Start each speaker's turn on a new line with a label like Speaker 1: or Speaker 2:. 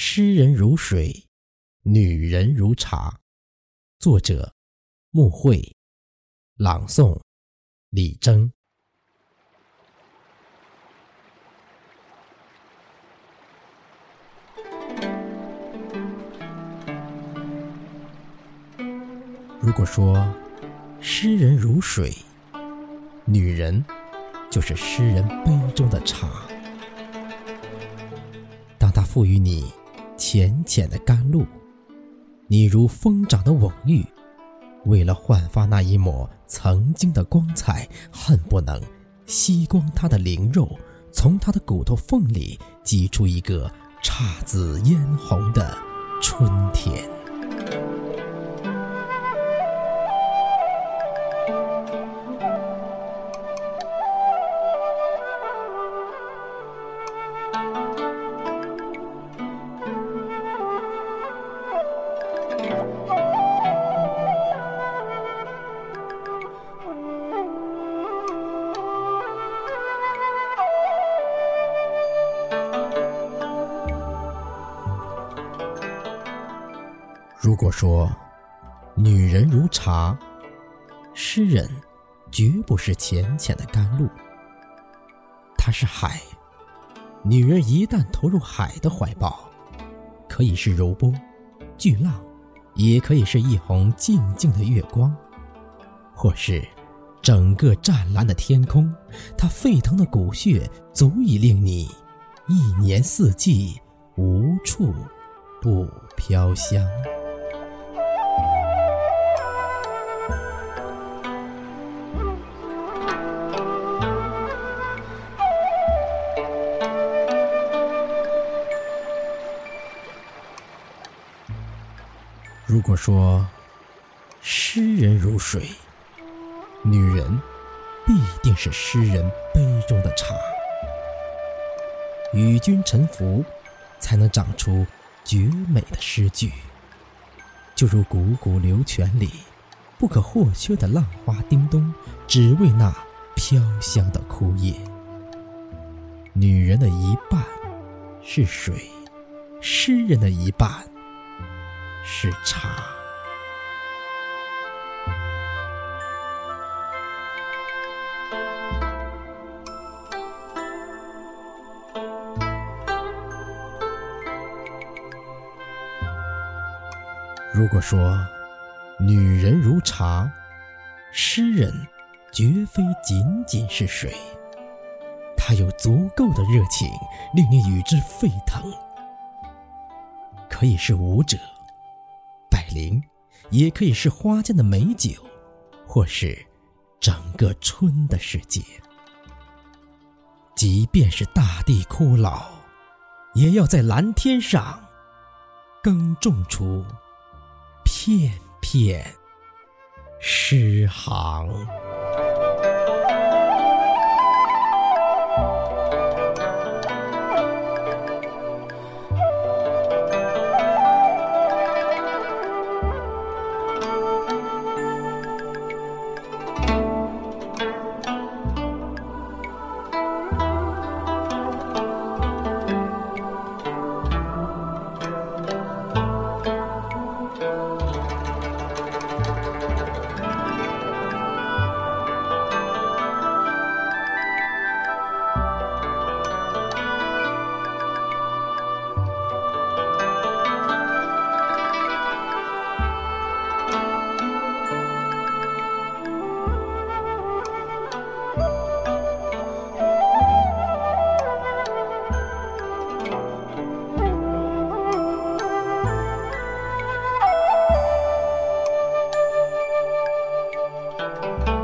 Speaker 1: 诗人如水，女人如茶。作者：穆慧，朗诵：李征。如果说诗人如水，女人就是诗人杯中的茶。当他赋予你。浅浅的甘露，你如疯长的蓊郁，为了焕发那一抹曾经的光彩，恨不能吸光它的灵肉，从它的骨头缝里挤出一个姹紫嫣红的春天。如果说女人如茶，诗人绝不是浅浅的甘露，她是海。女人一旦投入海的怀抱，可以是柔波、巨浪，也可以是一泓静静的月光，或是整个湛蓝的天空。她沸腾的骨血，足以令你一年四季无处不飘香。如果说诗人如水，女人必定是诗人杯中的茶。与君沉浮，才能长出绝美的诗句。就如汩汩流泉里不可或缺的浪花叮咚，只为那飘香的枯叶。女人的一半是水，诗人的一半。是茶。如果说女人如茶，诗人绝非仅仅是水，他有足够的热情，令你与之沸腾。可以是舞者。灵，也可以是花间的美酒，或是整个春的世界。即便是大地枯老，也要在蓝天上耕种出片片诗行。Bye.